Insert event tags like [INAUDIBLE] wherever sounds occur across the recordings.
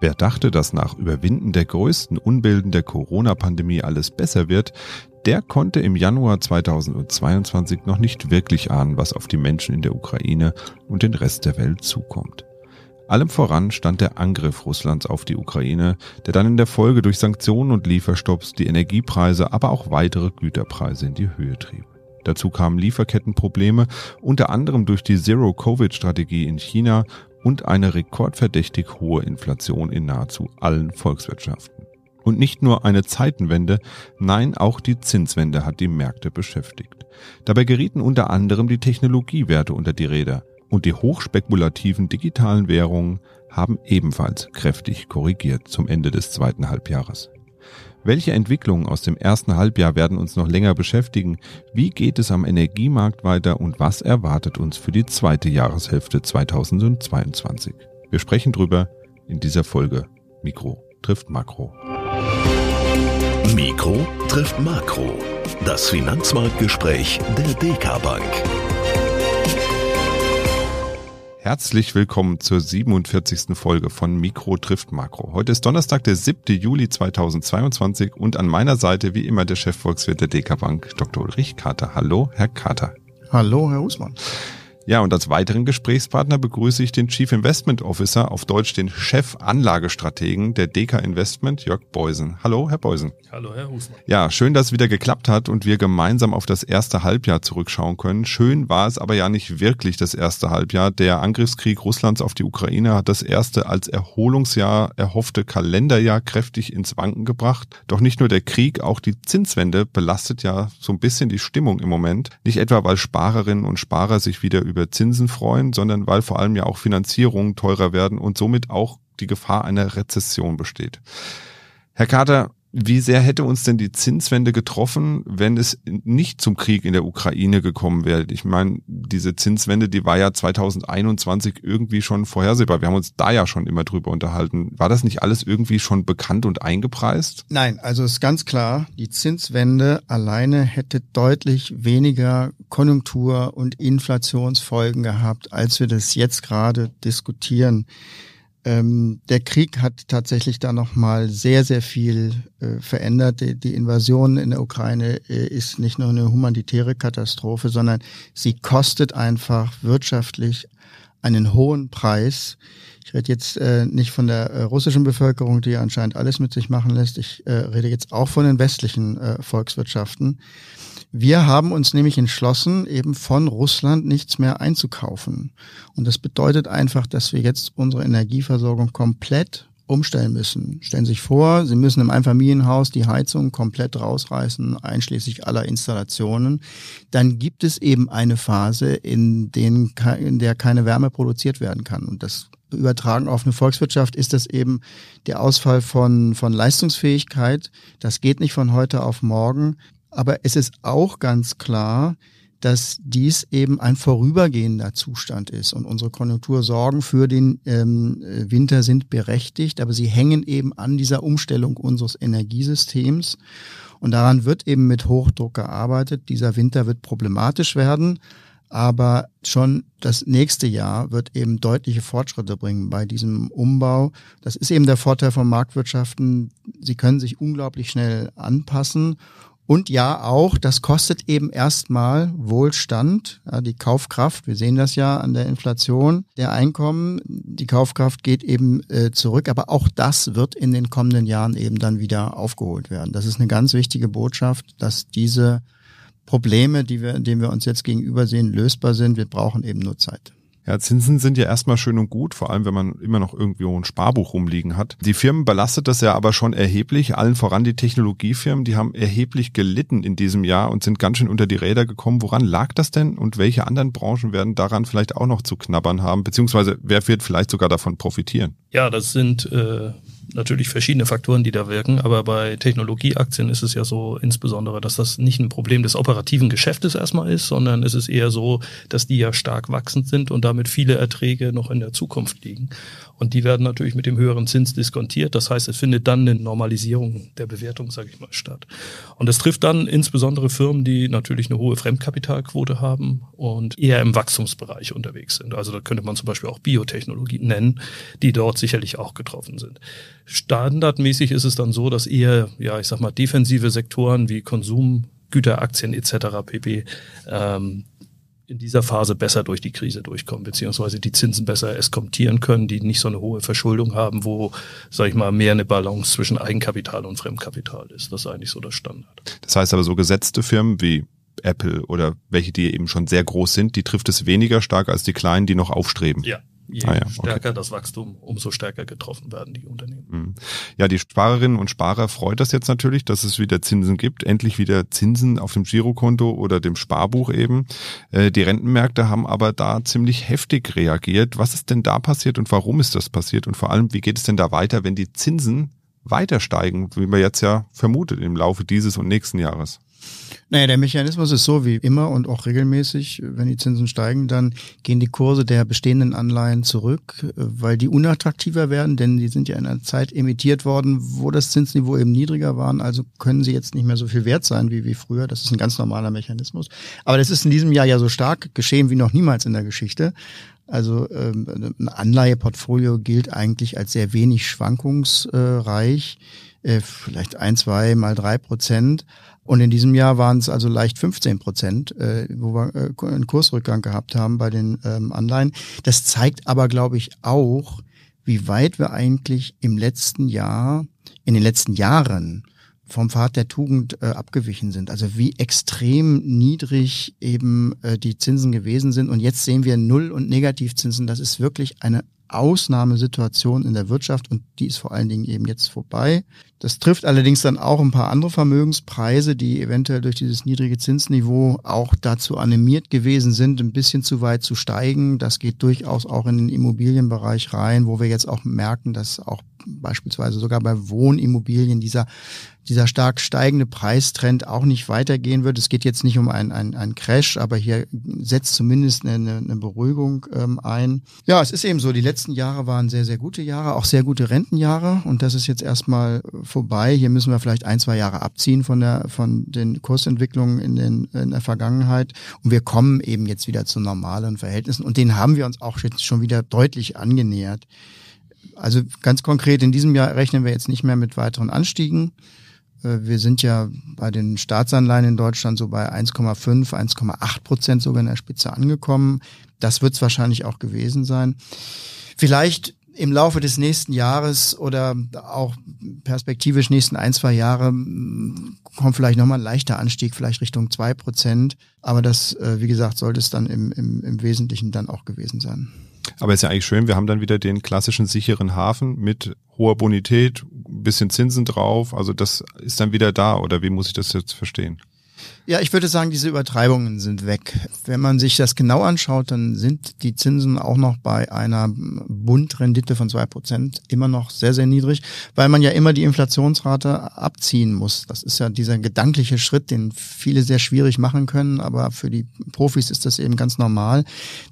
Wer dachte, dass nach Überwinden der größten Unbilden der Corona-Pandemie alles besser wird, der konnte im Januar 2022 noch nicht wirklich ahnen, was auf die Menschen in der Ukraine und den Rest der Welt zukommt. Allem voran stand der Angriff Russlands auf die Ukraine, der dann in der Folge durch Sanktionen und Lieferstopps die Energiepreise, aber auch weitere Güterpreise in die Höhe trieb. Dazu kamen Lieferkettenprobleme, unter anderem durch die Zero-Covid-Strategie in China und eine rekordverdächtig hohe Inflation in nahezu allen Volkswirtschaften. Und nicht nur eine Zeitenwende, nein, auch die Zinswende hat die Märkte beschäftigt. Dabei gerieten unter anderem die Technologiewerte unter die Räder und die hochspekulativen digitalen Währungen haben ebenfalls kräftig korrigiert zum Ende des zweiten Halbjahres. Welche Entwicklungen aus dem ersten Halbjahr werden uns noch länger beschäftigen? Wie geht es am Energiemarkt weiter und was erwartet uns für die zweite Jahreshälfte 2022? Wir sprechen drüber in dieser Folge Mikro trifft Makro. Mikro trifft Makro. Das Finanzmarktgespräch der DK Bank. Herzlich willkommen zur 47. Folge von Mikro trifft Makro. Heute ist Donnerstag, der 7. Juli 2022 und an meiner Seite wie immer der Chefvolkswirt der DK Bank, Dr. Ulrich Kater. Hallo, Herr Kater. Hallo, Herr Usmann. Ja, und als weiteren Gesprächspartner begrüße ich den Chief Investment Officer, auf Deutsch den Chef Anlagestrategen der DK Investment, Jörg Beusen. Hallo, Herr Beusen. Hallo, Herr Husmann. Ja, schön, dass es wieder geklappt hat und wir gemeinsam auf das erste Halbjahr zurückschauen können. Schön war es aber ja nicht wirklich das erste Halbjahr. Der Angriffskrieg Russlands auf die Ukraine hat das erste als Erholungsjahr erhoffte Kalenderjahr kräftig ins Wanken gebracht. Doch nicht nur der Krieg, auch die Zinswende belastet ja so ein bisschen die Stimmung im Moment. Nicht etwa, weil Sparerinnen und Sparer sich wieder über Zinsen freuen, sondern weil vor allem ja auch Finanzierungen teurer werden und somit auch die Gefahr einer Rezession besteht. Herr Kater, wie sehr hätte uns denn die Zinswende getroffen, wenn es nicht zum Krieg in der Ukraine gekommen wäre? Ich meine, diese Zinswende, die war ja 2021 irgendwie schon vorhersehbar. Wir haben uns da ja schon immer drüber unterhalten. War das nicht alles irgendwie schon bekannt und eingepreist? Nein, also ist ganz klar, die Zinswende alleine hätte deutlich weniger Konjunktur- und Inflationsfolgen gehabt, als wir das jetzt gerade diskutieren. Ähm, der Krieg hat tatsächlich da nochmal sehr, sehr viel äh, verändert. Die, die, Invasion in der Ukraine äh, ist nicht nur eine humanitäre Katastrophe, sondern sie kostet einfach wirtschaftlich einen hohen Preis. Ich rede jetzt äh, nicht von der äh, russischen Bevölkerung, die anscheinend alles mit sich machen lässt. Ich äh, rede jetzt auch von den westlichen äh, Volkswirtschaften. Wir haben uns nämlich entschlossen, eben von Russland nichts mehr einzukaufen. Und das bedeutet einfach, dass wir jetzt unsere Energieversorgung komplett umstellen müssen. Stellen Sie sich vor, Sie müssen im Einfamilienhaus die Heizung komplett rausreißen, einschließlich aller Installationen. Dann gibt es eben eine Phase, in, denen, in der keine Wärme produziert werden kann. Und das übertragen auf eine Volkswirtschaft ist das eben der Ausfall von, von Leistungsfähigkeit. Das geht nicht von heute auf morgen. Aber es ist auch ganz klar, dass dies eben ein vorübergehender Zustand ist. Und unsere Konjunktursorgen für den ähm, Winter sind berechtigt, aber sie hängen eben an dieser Umstellung unseres Energiesystems. Und daran wird eben mit Hochdruck gearbeitet. Dieser Winter wird problematisch werden, aber schon das nächste Jahr wird eben deutliche Fortschritte bringen bei diesem Umbau. Das ist eben der Vorteil von Marktwirtschaften. Sie können sich unglaublich schnell anpassen und ja, auch, das kostet eben erstmal Wohlstand, ja, die Kaufkraft. Wir sehen das ja an der Inflation der Einkommen. Die Kaufkraft geht eben äh, zurück, aber auch das wird in den kommenden Jahren eben dann wieder aufgeholt werden. Das ist eine ganz wichtige Botschaft, dass diese Probleme, die wir, denen wir uns jetzt gegenüber sehen, lösbar sind. Wir brauchen eben nur Zeit. Ja, Zinsen sind ja erstmal schön und gut, vor allem wenn man immer noch irgendwie ein Sparbuch rumliegen hat. Die Firmen belastet das ja aber schon erheblich, allen voran die Technologiefirmen, die haben erheblich gelitten in diesem Jahr und sind ganz schön unter die Räder gekommen. Woran lag das denn und welche anderen Branchen werden daran vielleicht auch noch zu knabbern haben, beziehungsweise wer wird vielleicht sogar davon profitieren? Ja, das sind äh, natürlich verschiedene Faktoren, die da wirken, aber bei Technologieaktien ist es ja so insbesondere, dass das nicht ein Problem des operativen Geschäftes erstmal ist, sondern es ist eher so, dass die ja stark wachsend sind und damit viele Erträge noch in der Zukunft liegen. Und die werden natürlich mit dem höheren Zins diskontiert. Das heißt, es findet dann eine Normalisierung der Bewertung, sage ich mal, statt. Und das trifft dann insbesondere Firmen, die natürlich eine hohe Fremdkapitalquote haben und eher im Wachstumsbereich unterwegs sind. Also da könnte man zum Beispiel auch Biotechnologie nennen, die dort sicherlich auch getroffen sind. Standardmäßig ist es dann so, dass eher, ja, ich sag mal, defensive Sektoren wie Konsumgüteraktien etc. pp. Ähm, in dieser Phase besser durch die Krise durchkommen, beziehungsweise die Zinsen besser eskontieren können, die nicht so eine hohe Verschuldung haben, wo, sag ich mal, mehr eine Balance zwischen Eigenkapital und Fremdkapital ist. Das ist eigentlich so das Standard. Das heißt aber so gesetzte Firmen wie Apple oder welche, die eben schon sehr groß sind, die trifft es weniger stark als die kleinen, die noch aufstreben. Ja, Je ah ja, stärker okay. das Wachstum, umso stärker getroffen werden die Unternehmen. Mhm. Ja, die Sparerinnen und Sparer freut das jetzt natürlich, dass es wieder Zinsen gibt, endlich wieder Zinsen auf dem Girokonto oder dem Sparbuch eben. Äh, die Rentenmärkte haben aber da ziemlich heftig reagiert. Was ist denn da passiert und warum ist das passiert? Und vor allem, wie geht es denn da weiter, wenn die Zinsen weiter steigen, wie man jetzt ja vermutet im Laufe dieses und nächsten Jahres? Naja, der Mechanismus ist so wie immer und auch regelmäßig. Wenn die Zinsen steigen, dann gehen die Kurse der bestehenden Anleihen zurück, weil die unattraktiver werden, denn die sind ja in einer Zeit emittiert worden, wo das Zinsniveau eben niedriger war. Also können sie jetzt nicht mehr so viel wert sein wie, wie früher. Das ist ein ganz normaler Mechanismus. Aber das ist in diesem Jahr ja so stark geschehen wie noch niemals in der Geschichte. Also ähm, ein Anleiheportfolio gilt eigentlich als sehr wenig schwankungsreich, äh, vielleicht ein, zwei mal drei Prozent. Und in diesem Jahr waren es also leicht 15 Prozent, äh, wo wir äh, einen Kursrückgang gehabt haben bei den ähm, Anleihen. Das zeigt aber, glaube ich, auch, wie weit wir eigentlich im letzten Jahr, in den letzten Jahren vom Pfad der Tugend äh, abgewichen sind. Also wie extrem niedrig eben äh, die Zinsen gewesen sind. Und jetzt sehen wir Null- und Negativzinsen. Das ist wirklich eine Ausnahmesituation in der Wirtschaft und die ist vor allen Dingen eben jetzt vorbei. Das trifft allerdings dann auch ein paar andere Vermögenspreise, die eventuell durch dieses niedrige Zinsniveau auch dazu animiert gewesen sind, ein bisschen zu weit zu steigen. Das geht durchaus auch in den Immobilienbereich rein, wo wir jetzt auch merken, dass auch beispielsweise sogar bei Wohnimmobilien dieser dieser stark steigende Preistrend auch nicht weitergehen wird. Es geht jetzt nicht um einen ein Crash, aber hier setzt zumindest eine, eine Beruhigung ähm, ein. Ja, es ist eben so, die letzten Jahre waren sehr, sehr gute Jahre, auch sehr gute Rentenjahre und das ist jetzt erstmal vorbei. Hier müssen wir vielleicht ein, zwei Jahre abziehen von der von den Kursentwicklungen in, den, in der Vergangenheit und wir kommen eben jetzt wieder zu normalen Verhältnissen und denen haben wir uns auch jetzt schon wieder deutlich angenähert. Also ganz konkret, in diesem Jahr rechnen wir jetzt nicht mehr mit weiteren Anstiegen. Äh, wir sind ja bei den Staatsanleihen in Deutschland so bei 1,5, 1,8 Prozent sogar in der Spitze angekommen. Das wird es wahrscheinlich auch gewesen sein. Vielleicht im Laufe des nächsten Jahres oder auch perspektivisch nächsten ein, zwei Jahre kommt vielleicht nochmal ein leichter Anstieg, vielleicht Richtung zwei Prozent. Aber das, äh, wie gesagt, sollte es dann im, im, im Wesentlichen dann auch gewesen sein. Aber ist ja eigentlich schön, wir haben dann wieder den klassischen sicheren Hafen mit hoher Bonität, bisschen Zinsen drauf. Also das ist dann wieder da oder wie muss ich das jetzt verstehen? Ja, ich würde sagen, diese Übertreibungen sind weg. Wenn man sich das genau anschaut, dann sind die Zinsen auch noch bei einer Bundrendite von zwei Prozent immer noch sehr, sehr niedrig, weil man ja immer die Inflationsrate abziehen muss. Das ist ja dieser gedankliche Schritt, den viele sehr schwierig machen können, aber für die Profis ist das eben ganz normal,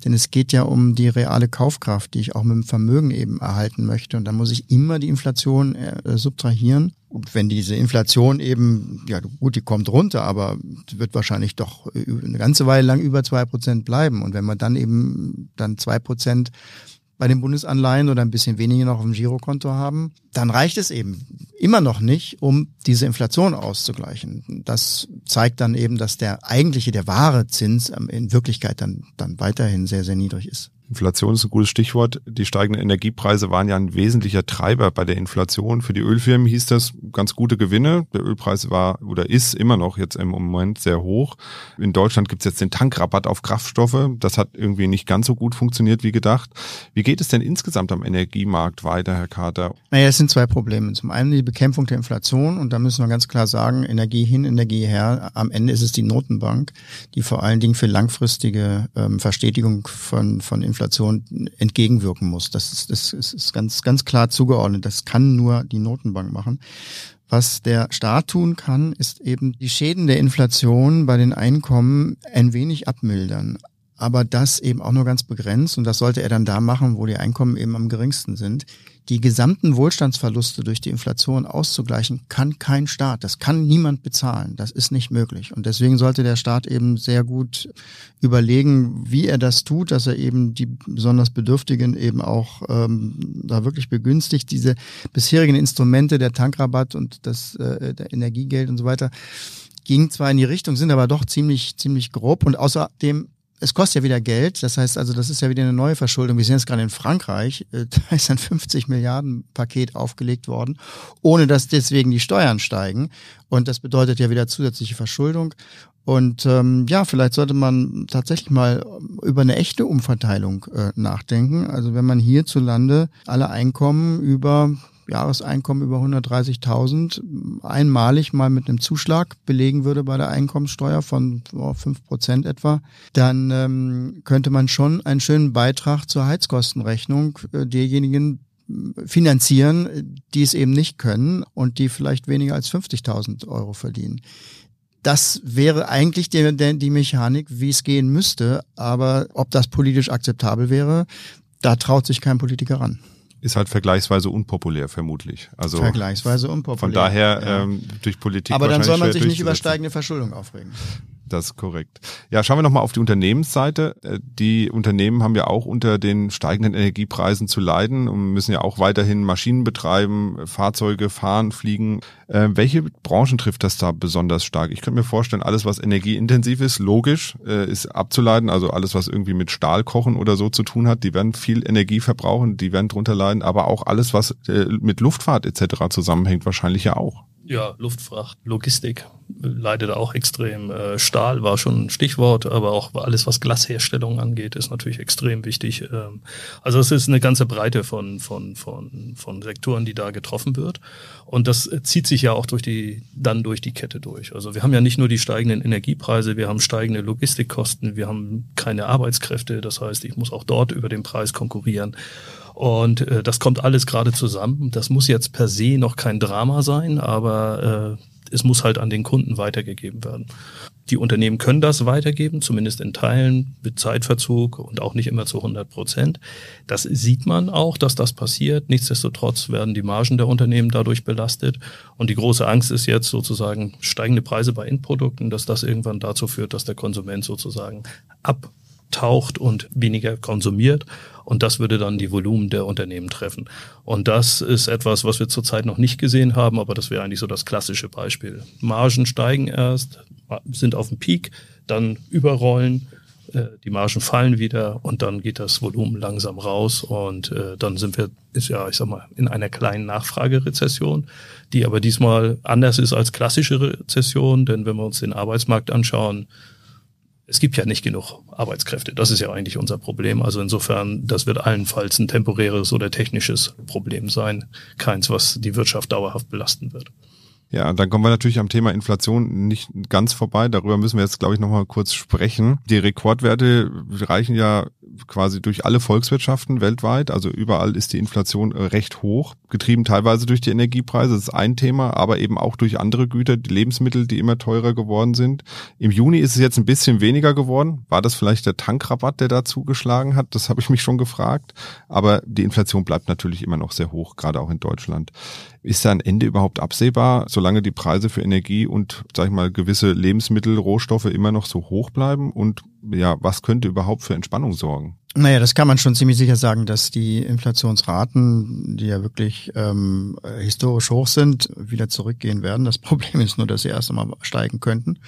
denn es geht ja um die reale Kaufkraft, die ich auch mit dem Vermögen eben erhalten möchte. Und da muss ich immer die Inflation äh, subtrahieren. Und wenn diese Inflation eben, ja gut, die kommt runter, aber wird wahrscheinlich doch eine ganze Weile lang über zwei Prozent bleiben. Und wenn man dann eben dann zwei Prozent bei den Bundesanleihen oder ein bisschen weniger noch auf dem Girokonto haben, dann reicht es eben immer noch nicht, um diese Inflation auszugleichen. Das zeigt dann eben, dass der eigentliche, der wahre Zins in Wirklichkeit dann, dann weiterhin sehr, sehr niedrig ist. Inflation ist ein gutes Stichwort. Die steigenden Energiepreise waren ja ein wesentlicher Treiber bei der Inflation. Für die Ölfirmen hieß das ganz gute Gewinne. Der Ölpreis war oder ist immer noch jetzt im Moment sehr hoch. In Deutschland gibt es jetzt den Tankrabatt auf Kraftstoffe. Das hat irgendwie nicht ganz so gut funktioniert wie gedacht. Wie geht es denn insgesamt am Energiemarkt weiter, Herr Carter? Naja, es sind zwei Probleme. Zum einen die Bekämpfung der Inflation und da müssen wir ganz klar sagen, Energie hin, Energie her. Am Ende ist es die Notenbank, die vor allen Dingen für langfristige ähm, Verstetigung von, von Inflation Inflation entgegenwirken muss. Das ist, das ist ganz, ganz klar zugeordnet. Das kann nur die Notenbank machen. Was der Staat tun kann, ist eben die Schäden der Inflation bei den Einkommen ein wenig abmildern aber das eben auch nur ganz begrenzt und das sollte er dann da machen, wo die Einkommen eben am geringsten sind. Die gesamten Wohlstandsverluste durch die Inflation auszugleichen, kann kein Staat. Das kann niemand bezahlen. Das ist nicht möglich. Und deswegen sollte der Staat eben sehr gut überlegen, wie er das tut, dass er eben die besonders Bedürftigen eben auch ähm, da wirklich begünstigt. Diese bisherigen Instrumente, der Tankrabatt und das äh, der Energiegeld und so weiter, ging zwar in die Richtung, sind aber doch ziemlich, ziemlich grob und außerdem es kostet ja wieder Geld. Das heißt also, das ist ja wieder eine neue Verschuldung. Wir sehen jetzt gerade in Frankreich, äh, [LAUGHS] da ist ein 50 Milliarden Paket aufgelegt worden, ohne dass deswegen die Steuern steigen. Und das bedeutet ja wieder zusätzliche Verschuldung. Und ähm, ja, vielleicht sollte man tatsächlich mal über eine echte Umverteilung äh, nachdenken. Also wenn man hierzulande alle Einkommen über Jahreseinkommen über 130.000 einmalig mal mit einem Zuschlag belegen würde bei der Einkommenssteuer von fünf Prozent etwa, dann ähm, könnte man schon einen schönen Beitrag zur Heizkostenrechnung äh, derjenigen finanzieren, die es eben nicht können und die vielleicht weniger als 50.000 Euro verdienen. Das wäre eigentlich die, die Mechanik, wie es gehen müsste, aber ob das politisch akzeptabel wäre, da traut sich kein Politiker ran ist halt vergleichsweise unpopulär vermutlich. Also vergleichsweise unpopulär. Von daher ja. ähm, durch Politik. Aber dann soll man sich nicht über steigende Verschuldung aufregen. Das ist korrekt. Ja, schauen wir nochmal auf die Unternehmensseite. Äh, die Unternehmen haben ja auch unter den steigenden Energiepreisen zu leiden und müssen ja auch weiterhin Maschinen betreiben, Fahrzeuge fahren, fliegen. Äh, welche Branchen trifft das da besonders stark? Ich könnte mir vorstellen, alles, was energieintensiv ist, logisch, äh, ist abzuleiten. Also alles, was irgendwie mit Stahl kochen oder so zu tun hat, die werden viel Energie verbrauchen, die werden drunter leiden. Aber auch alles, was äh, mit Luftfahrt etc. zusammenhängt, wahrscheinlich ja auch. Ja, Luftfracht, Logistik leidet auch extrem. Äh, Stahl war schon ein Stichwort, aber auch alles, was Glasherstellung angeht, ist natürlich extrem wichtig. Ähm, also es ist eine ganze Breite von, von, von, von Sektoren, die da getroffen wird. Und das zieht sich ja auch durch die, dann durch die Kette durch. Also wir haben ja nicht nur die steigenden Energiepreise, wir haben steigende Logistikkosten, wir haben keine Arbeitskräfte. Das heißt, ich muss auch dort über den Preis konkurrieren. Und äh, das kommt alles gerade zusammen. Das muss jetzt per se noch kein Drama sein, aber äh, es muss halt an den Kunden weitergegeben werden. Die Unternehmen können das weitergeben, zumindest in Teilen mit Zeitverzug und auch nicht immer zu 100 Prozent. Das sieht man auch, dass das passiert. Nichtsdestotrotz werden die Margen der Unternehmen dadurch belastet. Und die große Angst ist jetzt sozusagen steigende Preise bei Endprodukten, dass das irgendwann dazu führt, dass der Konsument sozusagen abtaucht und weniger konsumiert und das würde dann die Volumen der Unternehmen treffen. Und das ist etwas, was wir zurzeit noch nicht gesehen haben, aber das wäre eigentlich so das klassische Beispiel. Margen steigen erst, sind auf dem Peak, dann überrollen, äh, die Margen fallen wieder und dann geht das Volumen langsam raus und äh, dann sind wir, ist ja, ich sag mal, in einer kleinen Nachfragerezession, die aber diesmal anders ist als klassische Rezession, denn wenn wir uns den Arbeitsmarkt anschauen, es gibt ja nicht genug Arbeitskräfte. Das ist ja eigentlich unser Problem. Also insofern, das wird allenfalls ein temporäres oder technisches Problem sein. Keins, was die Wirtschaft dauerhaft belasten wird. Ja, dann kommen wir natürlich am Thema Inflation nicht ganz vorbei. Darüber müssen wir jetzt, glaube ich, nochmal kurz sprechen. Die Rekordwerte reichen ja quasi durch alle Volkswirtschaften weltweit. Also überall ist die Inflation recht hoch, getrieben teilweise durch die Energiepreise. Das ist ein Thema, aber eben auch durch andere Güter, die Lebensmittel, die immer teurer geworden sind. Im Juni ist es jetzt ein bisschen weniger geworden. War das vielleicht der Tankrabatt, der da zugeschlagen hat? Das habe ich mich schon gefragt. Aber die Inflation bleibt natürlich immer noch sehr hoch, gerade auch in Deutschland. Ist da ein Ende überhaupt absehbar, solange die Preise für Energie und, sag ich mal, gewisse Lebensmittel, Rohstoffe immer noch so hoch bleiben? Und ja, was könnte überhaupt für Entspannung sorgen? Naja, das kann man schon ziemlich sicher sagen, dass die Inflationsraten, die ja wirklich ähm, historisch hoch sind, wieder zurückgehen werden. Das [LAUGHS] Problem ist nur, dass sie erst einmal steigen könnten.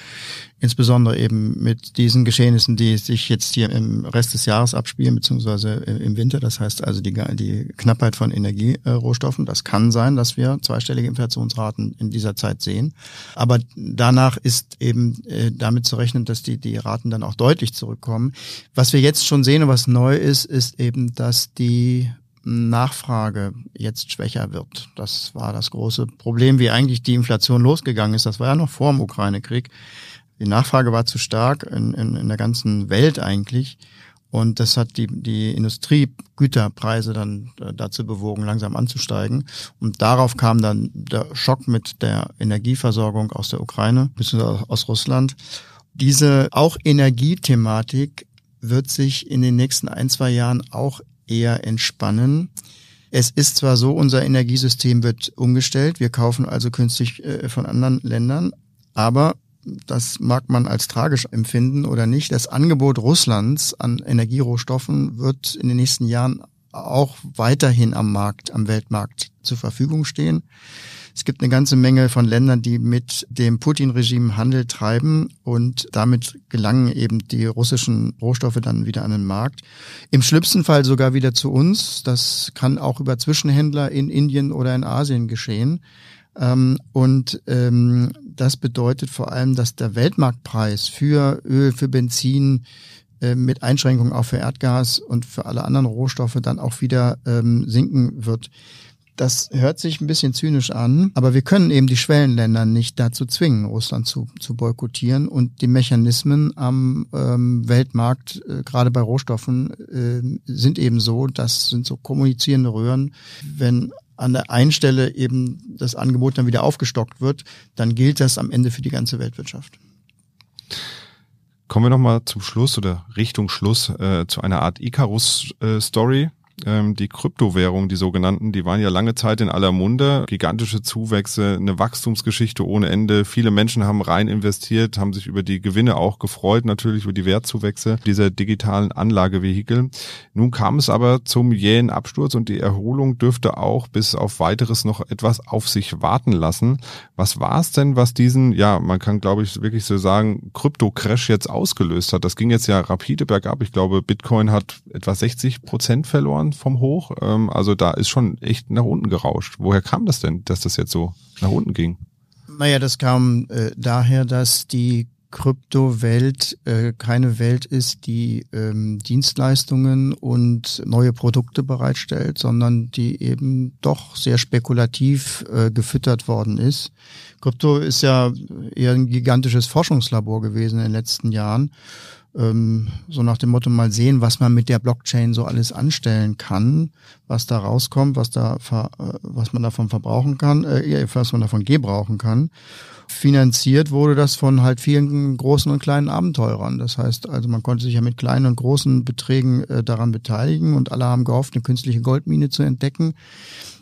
Insbesondere eben mit diesen Geschehnissen, die sich jetzt hier im Rest des Jahres abspielen, beziehungsweise im Winter. Das heißt also die, die Knappheit von Energierohstoffen. Das kann sein, dass wir zweistellige Inflationsraten in dieser Zeit sehen. Aber danach ist eben äh, damit zu rechnen, dass die, die Raten dann auch deutlich zurückkommen. Was wir jetzt schon sehen und was neu ist, ist eben, dass die Nachfrage jetzt schwächer wird. Das war das große Problem, wie eigentlich die Inflation losgegangen ist. Das war ja noch vor dem Ukraine-Krieg. Die Nachfrage war zu stark in, in, in der ganzen Welt eigentlich. Und das hat die, die Industriegüterpreise dann äh, dazu bewogen, langsam anzusteigen. Und darauf kam dann der Schock mit der Energieversorgung aus der Ukraine, bzw. aus Russland. Diese auch Energiethematik wird sich in den nächsten ein, zwei Jahren auch eher entspannen. Es ist zwar so, unser Energiesystem wird umgestellt, wir kaufen also künstlich äh, von anderen Ländern, aber das mag man als tragisch empfinden oder nicht, das Angebot Russlands an Energierohstoffen wird in den nächsten Jahren auch weiterhin am Markt, am Weltmarkt zur Verfügung stehen. Es gibt eine ganze Menge von Ländern, die mit dem Putin-Regime Handel treiben und damit gelangen eben die russischen Rohstoffe dann wieder an den Markt. Im schlimmsten Fall sogar wieder zu uns. Das kann auch über Zwischenhändler in Indien oder in Asien geschehen. Ähm, und ähm, das bedeutet vor allem, dass der Weltmarktpreis für Öl, für Benzin, äh, mit Einschränkungen auch für Erdgas und für alle anderen Rohstoffe dann auch wieder ähm, sinken wird. Das hört sich ein bisschen zynisch an, aber wir können eben die Schwellenländer nicht dazu zwingen, Russland zu, zu boykottieren. Und die Mechanismen am ähm, Weltmarkt, äh, gerade bei Rohstoffen, äh, sind eben so, das sind so kommunizierende Röhren. Wenn an der einen Stelle eben das Angebot dann wieder aufgestockt wird, dann gilt das am Ende für die ganze Weltwirtschaft. Kommen wir nochmal zum Schluss oder Richtung Schluss äh, zu einer Art Icarus-Story. Äh, ähm, die Kryptowährungen, die sogenannten, die waren ja lange Zeit in aller Munde. Gigantische Zuwächse, eine Wachstumsgeschichte ohne Ende. Viele Menschen haben rein investiert, haben sich über die Gewinne auch gefreut, natürlich über die Wertzuwächse dieser digitalen Anlagevehikel. Nun kam es aber zum jähen Absturz und die Erholung dürfte auch bis auf weiteres noch etwas auf sich warten lassen. Was war es denn, was diesen, ja, man kann glaube ich wirklich so sagen, Krypto-Crash jetzt ausgelöst hat? Das ging jetzt ja rapide bergab. Ich glaube, Bitcoin hat etwa 60 Prozent verloren vom Hoch. Ähm, also da ist schon echt nach unten gerauscht. Woher kam das denn, dass das jetzt so nach unten ging? Naja, das kam äh, daher, dass die Kryptowelt äh, keine Welt ist, die ähm, Dienstleistungen und neue Produkte bereitstellt, sondern die eben doch sehr spekulativ äh, gefüttert worden ist. Krypto ist ja eher ein gigantisches Forschungslabor gewesen in den letzten Jahren ähm, so nach dem Motto mal sehen, was man mit der Blockchain so alles anstellen kann, was da rauskommt, was da äh, was man davon verbrauchen kann, äh, was man davon gebrauchen kann. Finanziert wurde das von halt vielen großen und kleinen Abenteurern. Das heißt, also man konnte sich ja mit kleinen und großen Beträgen äh, daran beteiligen und alle haben gehofft, eine künstliche Goldmine zu entdecken.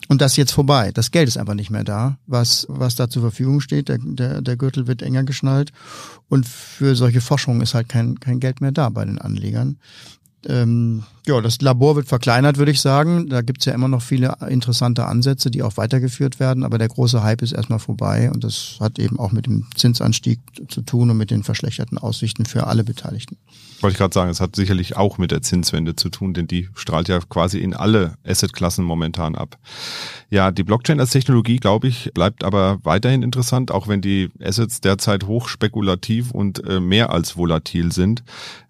Und das ist jetzt vorbei. Das Geld ist einfach nicht mehr da, was, was da zur Verfügung steht. Der, der, der Gürtel wird enger geschnallt. Und für solche Forschung ist halt kein, kein Geld mehr da bei den Anlegern. Ähm, ja, das Labor wird verkleinert, würde ich sagen. Da gibt's ja immer noch viele interessante Ansätze, die auch weitergeführt werden, aber der große Hype ist erstmal vorbei und das hat eben auch mit dem Zinsanstieg zu tun und mit den verschlechterten Aussichten für alle Beteiligten. Wollte ich gerade sagen, es hat sicherlich auch mit der Zinswende zu tun, denn die strahlt ja quasi in alle Assetklassen momentan ab. Ja, die Blockchain als Technologie, glaube ich, bleibt aber weiterhin interessant, auch wenn die Assets derzeit hoch spekulativ und äh, mehr als volatil sind.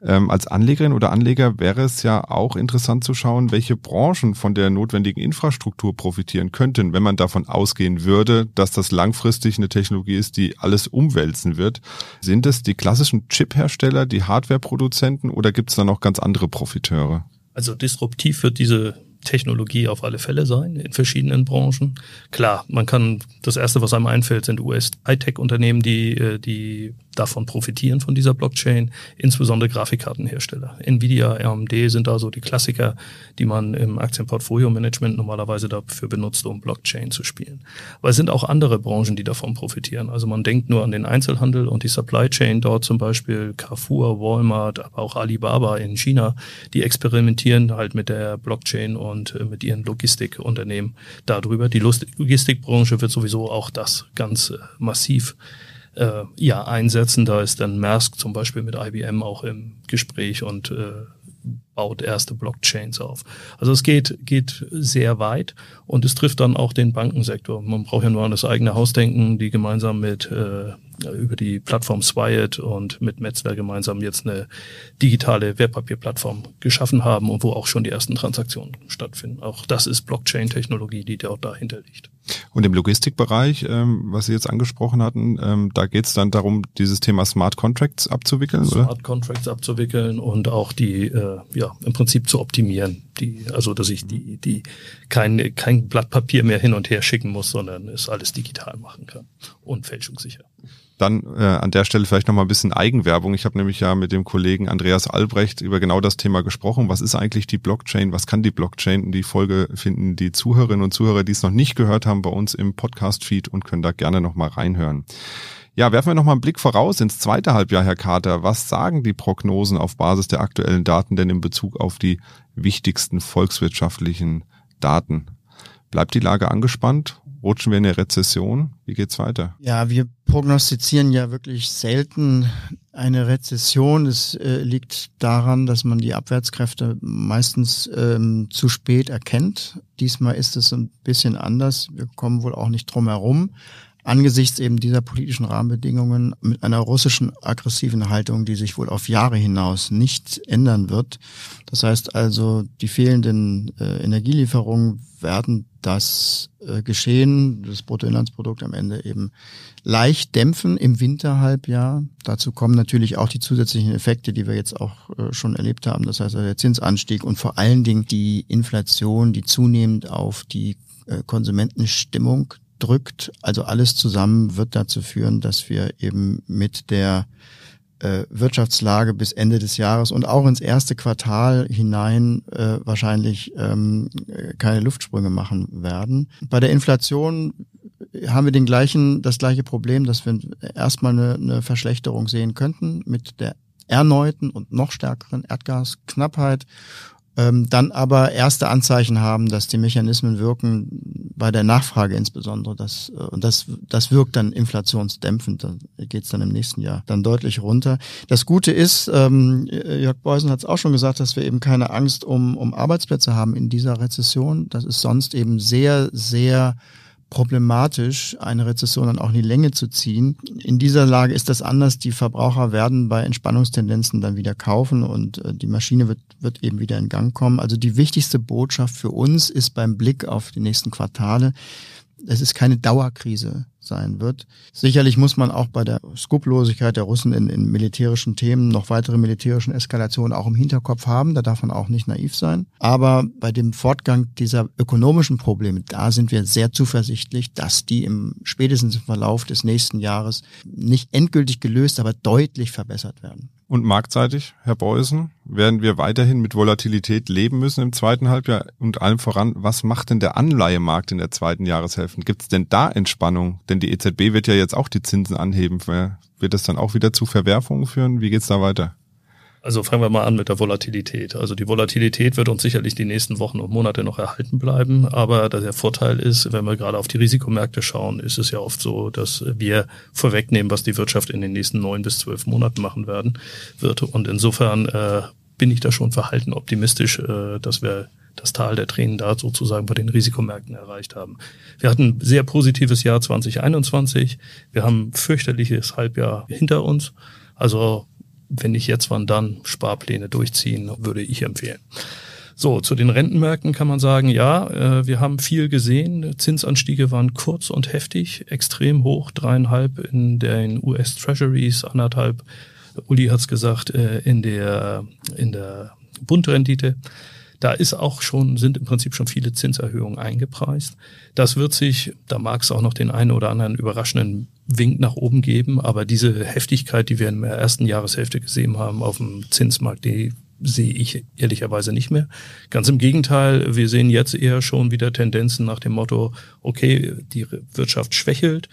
Ähm, als Anlegerin oder Anleger wäre es ja auch interessant zu schauen, welche Branchen von der notwendigen Infrastruktur profitieren könnten, wenn man davon ausgehen würde, dass das langfristig eine Technologie ist, die alles umwälzen wird. Sind es die klassischen Chip-Hersteller, die Hardware-Produzenten oder gibt es da noch ganz andere Profiteure? Also disruptiv wird diese Technologie auf alle Fälle sein in verschiedenen Branchen. Klar, man kann, das erste, was einem einfällt, sind US-Hightech-Unternehmen, die, äh, die davon profitieren von dieser Blockchain, insbesondere Grafikkartenhersteller. Nvidia, AMD sind da so die Klassiker, die man im Aktienportfolio-Management normalerweise dafür benutzt, um Blockchain zu spielen. Aber es sind auch andere Branchen, die davon profitieren. Also man denkt nur an den Einzelhandel und die Supply Chain dort zum Beispiel Carrefour, Walmart, aber auch Alibaba in China, die experimentieren halt mit der Blockchain und und äh, mit ihren Logistikunternehmen darüber. Die Logistikbranche wird sowieso auch das ganz äh, massiv äh, ja einsetzen. Da ist dann Maersk zum Beispiel mit IBM auch im Gespräch und äh, baut erste Blockchains auf. Also es geht, geht sehr weit und es trifft dann auch den Bankensektor. Man braucht ja nur an das eigene Haus denken, die gemeinsam mit äh, über die Plattform Swiat und mit Metzler gemeinsam jetzt eine digitale Wertpapierplattform geschaffen haben und wo auch schon die ersten Transaktionen stattfinden. Auch das ist Blockchain-Technologie, die dort dahinter liegt. Und im Logistikbereich, ähm, was Sie jetzt angesprochen hatten, ähm, da geht es dann darum, dieses Thema Smart Contracts abzuwickeln, Smart oder? Contracts abzuwickeln und auch die, äh, ja, im Prinzip zu optimieren. Die, also dass ich die, die kein, kein Blatt Papier mehr hin und her schicken muss, sondern es alles digital machen kann und fälschungssicher. Dann äh, an der Stelle vielleicht nochmal ein bisschen Eigenwerbung. Ich habe nämlich ja mit dem Kollegen Andreas Albrecht über genau das Thema gesprochen. Was ist eigentlich die Blockchain? Was kann die Blockchain? Die Folge finden die Zuhörerinnen und Zuhörer, die es noch nicht gehört haben, bei uns im Podcast-Feed und können da gerne nochmal reinhören. Ja, werfen wir nochmal einen Blick voraus ins zweite Halbjahr, Herr Carter. Was sagen die Prognosen auf Basis der aktuellen Daten denn in Bezug auf die wichtigsten volkswirtschaftlichen Daten? Bleibt die Lage angespannt? Rutschen wir in eine Rezession? Wie geht's weiter? Ja, wir prognostizieren ja wirklich selten eine Rezession. Es äh, liegt daran, dass man die Abwärtskräfte meistens ähm, zu spät erkennt. Diesmal ist es ein bisschen anders. Wir kommen wohl auch nicht drum herum angesichts eben dieser politischen Rahmenbedingungen mit einer russischen aggressiven Haltung, die sich wohl auf Jahre hinaus nicht ändern wird. Das heißt also, die fehlenden äh, Energielieferungen werden das äh, Geschehen, das Bruttoinlandsprodukt am Ende eben leicht dämpfen im Winterhalbjahr. Dazu kommen natürlich auch die zusätzlichen Effekte, die wir jetzt auch äh, schon erlebt haben. Das heißt also der Zinsanstieg und vor allen Dingen die Inflation, die zunehmend auf die äh, Konsumentenstimmung drückt. Also alles zusammen wird dazu führen, dass wir eben mit der äh, Wirtschaftslage bis Ende des Jahres und auch ins erste Quartal hinein äh, wahrscheinlich ähm, keine Luftsprünge machen werden. Bei der Inflation haben wir den gleichen, das gleiche Problem, dass wir erstmal eine, eine Verschlechterung sehen könnten mit der erneuten und noch stärkeren Erdgasknappheit ähm, dann aber erste Anzeichen haben, dass die Mechanismen wirken bei der Nachfrage insbesondere. Das, äh, und das, das wirkt dann inflationsdämpfend. Da geht es dann im nächsten Jahr dann deutlich runter. Das Gute ist, ähm, Jörg Beusen hat es auch schon gesagt, dass wir eben keine Angst um, um Arbeitsplätze haben in dieser Rezession. Das ist sonst eben sehr, sehr problematisch, eine Rezession dann auch in die Länge zu ziehen. In dieser Lage ist das anders. Die Verbraucher werden bei Entspannungstendenzen dann wieder kaufen und äh, die Maschine wird, wird eben wieder in Gang kommen. Also die wichtigste Botschaft für uns ist beim Blick auf die nächsten Quartale, es ist keine Dauerkrise sein wird. Sicherlich muss man auch bei der Skrupellosigkeit der Russen in, in militärischen Themen noch weitere militärischen Eskalationen auch im Hinterkopf haben. Da darf man auch nicht naiv sein. Aber bei dem Fortgang dieser ökonomischen Probleme, da sind wir sehr zuversichtlich, dass die im spätestens im Verlauf des nächsten Jahres nicht endgültig gelöst, aber deutlich verbessert werden. Und marktseitig, Herr Beusen, werden wir weiterhin mit Volatilität leben müssen im zweiten Halbjahr und allem voran, was macht denn der Anleihemarkt in der zweiten Jahreshälfte? Gibt es denn da Entspannung? Denn die EZB wird ja jetzt auch die Zinsen anheben. Wird das dann auch wieder zu Verwerfungen führen? Wie geht's da weiter? Also fangen wir mal an mit der Volatilität. Also die Volatilität wird uns sicherlich die nächsten Wochen und Monate noch erhalten bleiben. Aber der Vorteil ist, wenn wir gerade auf die Risikomärkte schauen, ist es ja oft so, dass wir vorwegnehmen, was die Wirtschaft in den nächsten neun bis zwölf Monaten machen werden wird. Und insofern äh, bin ich da schon verhalten optimistisch, äh, dass wir das Tal der Tränen da sozusagen bei den Risikomärkten erreicht haben. Wir hatten ein sehr positives Jahr 2021. Wir haben ein fürchterliches Halbjahr hinter uns. Also wenn nicht jetzt, wann dann Sparpläne durchziehen, würde ich empfehlen. So, zu den Rentenmärkten kann man sagen, ja, äh, wir haben viel gesehen. Zinsanstiege waren kurz und heftig, extrem hoch, dreieinhalb in den US Treasuries, anderthalb, Uli hat's gesagt, äh, in der, in der Bundrendite. Da ist auch schon, sind im Prinzip schon viele Zinserhöhungen eingepreist. Das wird sich, da mag es auch noch den einen oder anderen überraschenden Wink nach oben geben, aber diese Heftigkeit, die wir in der ersten Jahreshälfte gesehen haben auf dem Zinsmarkt, die sehe ich ehrlicherweise nicht mehr. Ganz im Gegenteil, wir sehen jetzt eher schon wieder Tendenzen nach dem Motto, okay, die Wirtschaft schwächelt,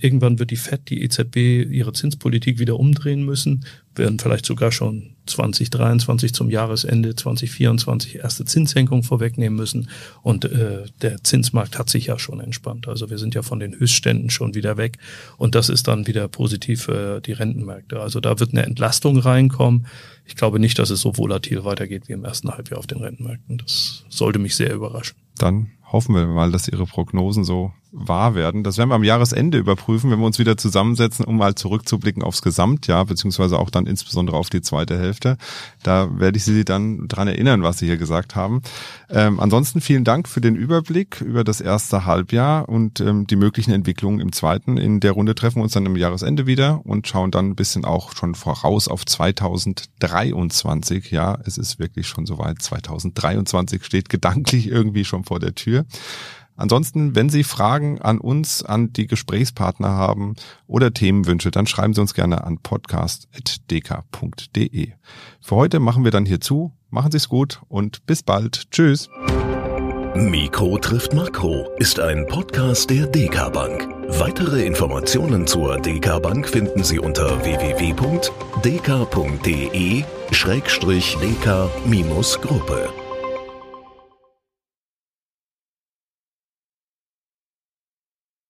irgendwann wird die FED, die EZB ihre Zinspolitik wieder umdrehen müssen, werden vielleicht sogar schon 2023 zum Jahresende 2024 erste Zinssenkung vorwegnehmen müssen. Und äh, der Zinsmarkt hat sich ja schon entspannt. Also wir sind ja von den Höchstständen schon wieder weg. Und das ist dann wieder positiv für die Rentenmärkte. Also da wird eine Entlastung reinkommen. Ich glaube nicht, dass es so volatil weitergeht wie im ersten Halbjahr auf den Rentenmärkten. Das sollte mich sehr überraschen. Dann hoffen wir mal, dass Ihre Prognosen so wahr werden. Das werden wir am Jahresende überprüfen, wenn wir uns wieder zusammensetzen, um mal zurückzublicken aufs Gesamtjahr, beziehungsweise auch dann insbesondere auf die zweite Hälfte. Da werde ich Sie dann dran erinnern, was Sie hier gesagt haben. Ähm, ansonsten vielen Dank für den Überblick über das erste Halbjahr und ähm, die möglichen Entwicklungen im zweiten. In der Runde treffen wir uns dann im Jahresende wieder und schauen dann ein bisschen auch schon voraus auf 2023. Ja, es ist wirklich schon soweit. 2023 steht gedanklich irgendwie schon vor der Tür. Ansonsten, wenn Sie Fragen an uns, an die Gesprächspartner haben oder Themenwünsche, dann schreiben Sie uns gerne an podcast.dk.de. Für heute machen wir dann hier zu. Machen Sie es gut und bis bald. Tschüss. Mikro trifft Makro ist ein Podcast der DK Bank. Weitere Informationen zur DK Bank finden Sie unter www.dk.de-dk-gruppe.